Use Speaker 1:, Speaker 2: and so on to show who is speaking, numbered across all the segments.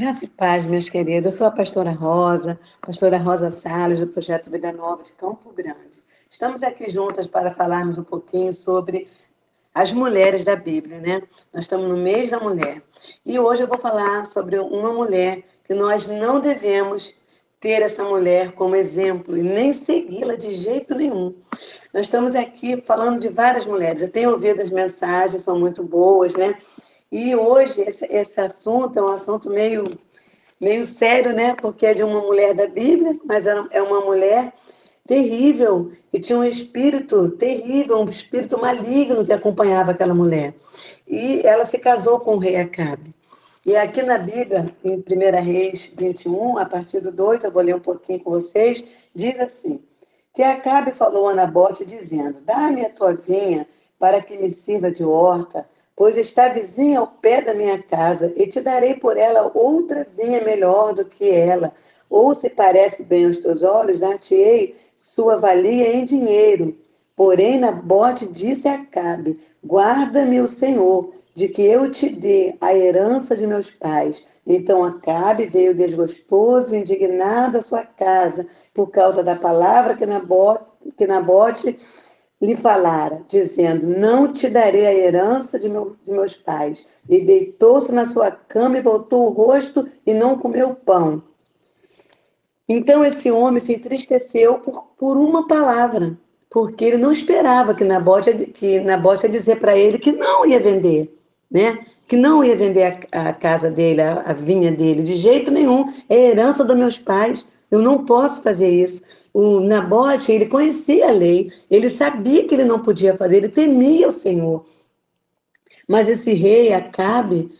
Speaker 1: Graça e paz, meus queridos. Eu sou a pastora Rosa, pastora Rosa Salles, do Projeto Vida Nova de Campo Grande. Estamos aqui juntas para falarmos um pouquinho sobre as mulheres da Bíblia, né? Nós estamos no mês da mulher. E hoje eu vou falar sobre uma mulher que nós não devemos ter essa mulher como exemplo e nem segui-la de jeito nenhum. Nós estamos aqui falando de várias mulheres. Eu tenho ouvido as mensagens, são muito boas, né? E hoje esse, esse assunto é um assunto meio, meio sério, né? Porque é de uma mulher da Bíblia, mas é uma mulher terrível, que tinha um espírito terrível, um espírito maligno que acompanhava aquela mulher. E ela se casou com o rei Acabe. E aqui na Bíblia, em 1 Reis 21, a partir do 2, eu vou ler um pouquinho com vocês, diz assim: Que Acabe falou a Nabote, dizendo: Dá-me a tua vinha para que me sirva de horta pois está vizinha ao pé da minha casa, e te darei por ela outra vinha melhor do que ela. Ou se parece bem aos teus olhos, dar-te-ei sua valia em dinheiro. Porém, Nabote disse a Cabe: Guarda-me o Senhor, de que eu te dê a herança de meus pais. Então Acabe veio desgostoso, indignado à sua casa, por causa da palavra que Nabote, que Nabote lhe falara, dizendo: Não te darei a herança de, meu, de meus pais. E deitou-se na sua cama e voltou o rosto e não comeu pão. Então esse homem se entristeceu por, por uma palavra, porque ele não esperava que Nabote, que Nabote ia dizer para ele que não ia vender, né? que não ia vender a, a casa dele, a, a vinha dele, de jeito nenhum. É herança dos meus pais. Eu não posso fazer isso. O Nabote, ele conhecia a lei, ele sabia que ele não podia fazer, ele temia o Senhor. Mas esse rei, Acabe,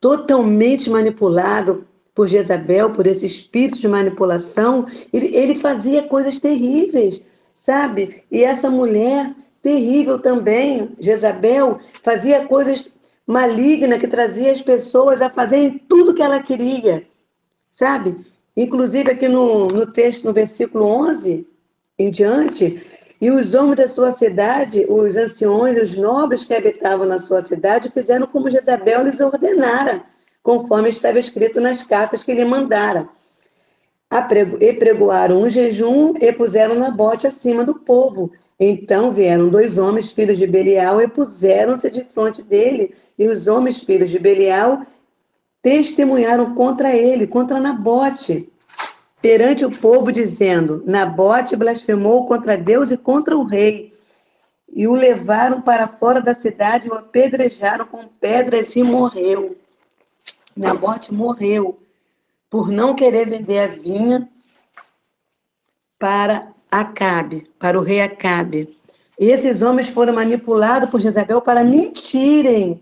Speaker 1: totalmente manipulado por Jezabel, por esse espírito de manipulação, ele, ele fazia coisas terríveis, sabe? E essa mulher terrível também, Jezabel, fazia coisas malignas que trazia as pessoas a fazerem tudo que ela queria, sabe? Inclusive, aqui no, no texto, no versículo 11 em diante, e os homens da sua cidade, os anciões, os nobres que habitavam na sua cidade, fizeram como Jezabel lhes ordenara, conforme estava escrito nas cartas que lhe mandara. E pregoaram um jejum e puseram na bote acima do povo. Então vieram dois homens, filhos de Belial, e puseram-se de frente dele. E os homens, filhos de Belial, testemunharam contra ele, contra Nabote, perante o povo, dizendo: Nabote blasfemou contra Deus e contra o rei. E o levaram para fora da cidade, o apedrejaram com pedras e morreu. Nabote morreu por não querer vender a vinha para Acabe, para o rei Acabe. E esses homens foram manipulados por Jezabel para mentirem,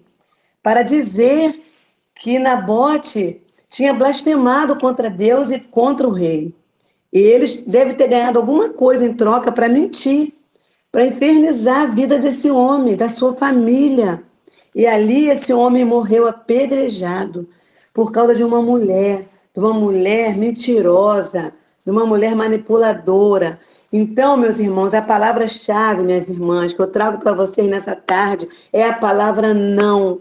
Speaker 1: para dizer que Nabote tinha blasfemado contra Deus e contra o rei. E eles devem ter ganhado alguma coisa em troca para mentir, para infernizar a vida desse homem, da sua família. E ali esse homem morreu apedrejado por causa de uma mulher, de uma mulher mentirosa, de uma mulher manipuladora. Então, meus irmãos, a palavra-chave, minhas irmãs, que eu trago para vocês nessa tarde é a palavra não.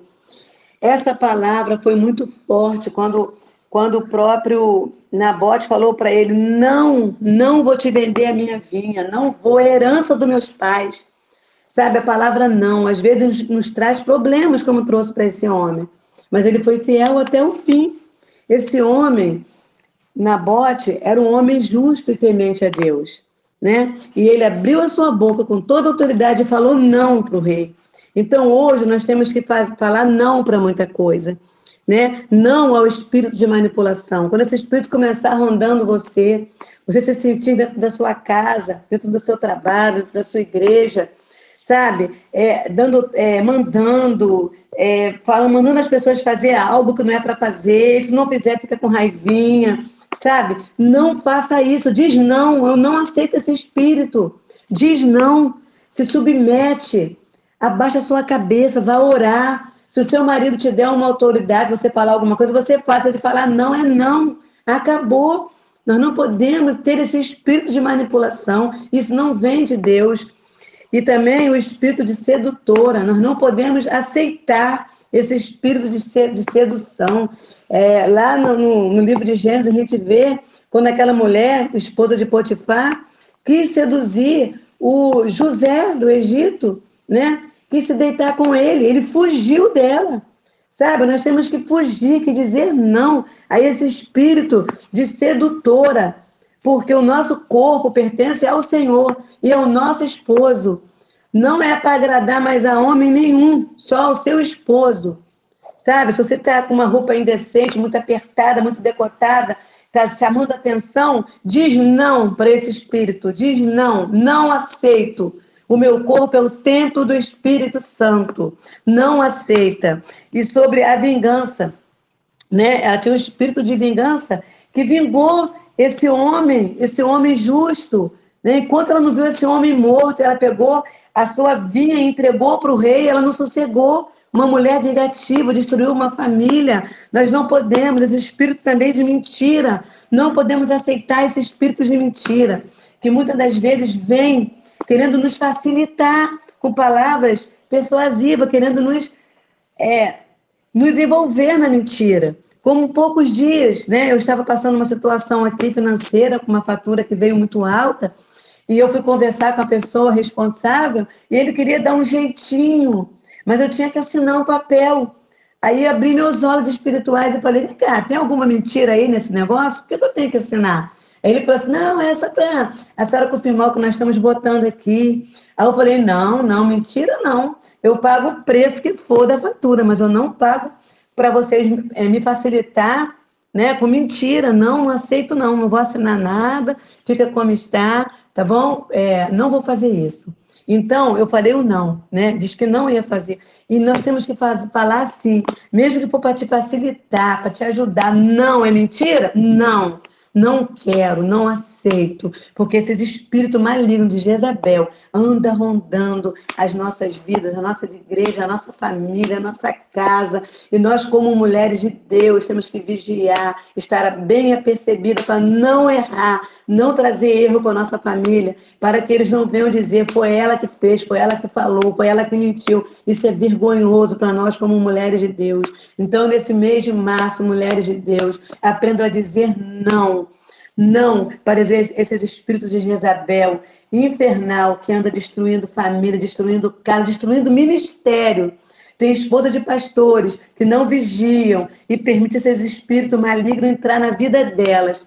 Speaker 1: Essa palavra foi muito forte quando, quando o próprio Nabote falou para ele: Não, não vou te vender a minha vinha, não vou, é herança dos meus pais. Sabe, a palavra não, às vezes nos, nos traz problemas, como trouxe para esse homem. Mas ele foi fiel até o fim. Esse homem, Nabote, era um homem justo e temente a Deus. Né? E ele abriu a sua boca com toda autoridade e falou não para o rei. Então, hoje, nós temos que falar não para muita coisa. Né? Não ao espírito de manipulação. Quando esse espírito começar rondando você, você se sentir dentro da sua casa, dentro do seu trabalho, dentro da sua igreja, sabe? É, dando, é, mandando, é, falando, mandando as pessoas fazer algo que não é para fazer. Se não fizer, fica com raivinha, sabe? Não faça isso. Diz não. Eu não aceito esse espírito. Diz não. Se submete abaixa a sua cabeça, vá orar. Se o seu marido te der uma autoridade, você falar alguma coisa, você faça ele falar não é não. Acabou. Nós não podemos ter esse espírito de manipulação. Isso não vem de Deus. E também o espírito de sedutora. Nós não podemos aceitar esse espírito de, sedução. É, lá no, no, no livro de Gênesis, a gente vê quando aquela mulher, esposa de Potifar, quis seduzir o José do Egito, né? Quis se deitar com ele, ele fugiu dela. Sabe, nós temos que fugir, que dizer não a esse espírito de sedutora, porque o nosso corpo pertence ao Senhor e ao nosso esposo. Não é para agradar mais a homem nenhum, só ao seu esposo. Sabe, se você está com uma roupa indecente, muito apertada, muito decotada, está chamando atenção, diz não para esse espírito, diz não, não aceito. O meu corpo é o templo do Espírito Santo. Não aceita. E sobre a vingança, né? Ela tinha um espírito de vingança que vingou esse homem, esse homem justo. Né? Enquanto ela não viu esse homem morto, ela pegou a sua vinha e entregou para o rei, ela não sossegou. Uma mulher vingativa destruiu uma família. Nós não podemos, esse espírito também de mentira. Não podemos aceitar esse espírito de mentira, que muitas das vezes vem querendo nos facilitar com palavras persuasivas, querendo nos, é, nos envolver na mentira. Como poucos dias, né? Eu estava passando uma situação aqui financeira, com uma fatura que veio muito alta, e eu fui conversar com a pessoa responsável, e ele queria dar um jeitinho, mas eu tinha que assinar um papel. Aí abri meus olhos espirituais e falei, cara, tem alguma mentira aí nesse negócio? Por que eu tenho que assinar? Ele falou assim: não, é só para a senhora confirmar o que nós estamos botando aqui. Aí eu falei: não, não, mentira não. Eu pago o preço que for da fatura, mas eu não pago para vocês é, me facilitar né, com mentira. Não, não aceito não, não vou assinar nada, fica como está, tá bom? É, não vou fazer isso. Então, eu falei o não, né? Diz que não ia fazer. E nós temos que falar assim, mesmo que for para te facilitar, para te ajudar. Não é mentira? Não. Não quero, não aceito, porque esses espíritos malignos de Jezabel anda rondando as nossas vidas, as nossas igrejas, a nossa família, a nossa casa. E nós, como mulheres de Deus, temos que vigiar, estar bem apercebidos para não errar, não trazer erro para nossa família, para que eles não venham dizer foi ela que fez, foi ela que falou, foi ela que mentiu. Isso é vergonhoso para nós como mulheres de Deus. Então, nesse mês de março, mulheres de Deus, aprendam a dizer não não para esses espíritos de Jezabel, infernal, que anda destruindo família, destruindo casa, destruindo ministério. Tem esposa de pastores que não vigiam e permitem esses espíritos malignos entrar na vida delas.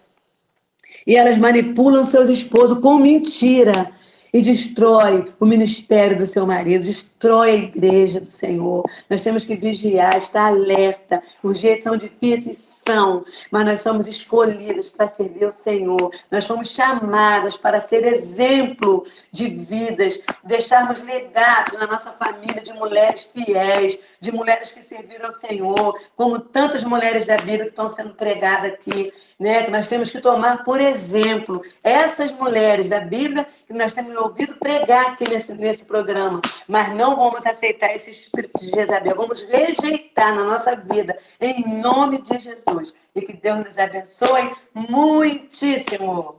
Speaker 1: E elas manipulam seus esposos com mentira e destrói o ministério do seu marido, destrói a igreja do Senhor. Nós temos que vigiar, estar alerta. Os dias são difíceis, são, mas nós somos escolhidos para servir o Senhor. Nós fomos chamadas para ser exemplo de vidas, deixarmos legados na nossa família de mulheres fiéis, de mulheres que serviram ao Senhor, como tantas mulheres da Bíblia que estão sendo pregadas aqui, né? Nós temos que tomar por exemplo essas mulheres da Bíblia que nós temos ouvido pregar aqui nesse, nesse programa, mas não vamos aceitar esse espírito de Jezabel, vamos rejeitar na nossa vida, em nome de Jesus. E que Deus nos abençoe muitíssimo.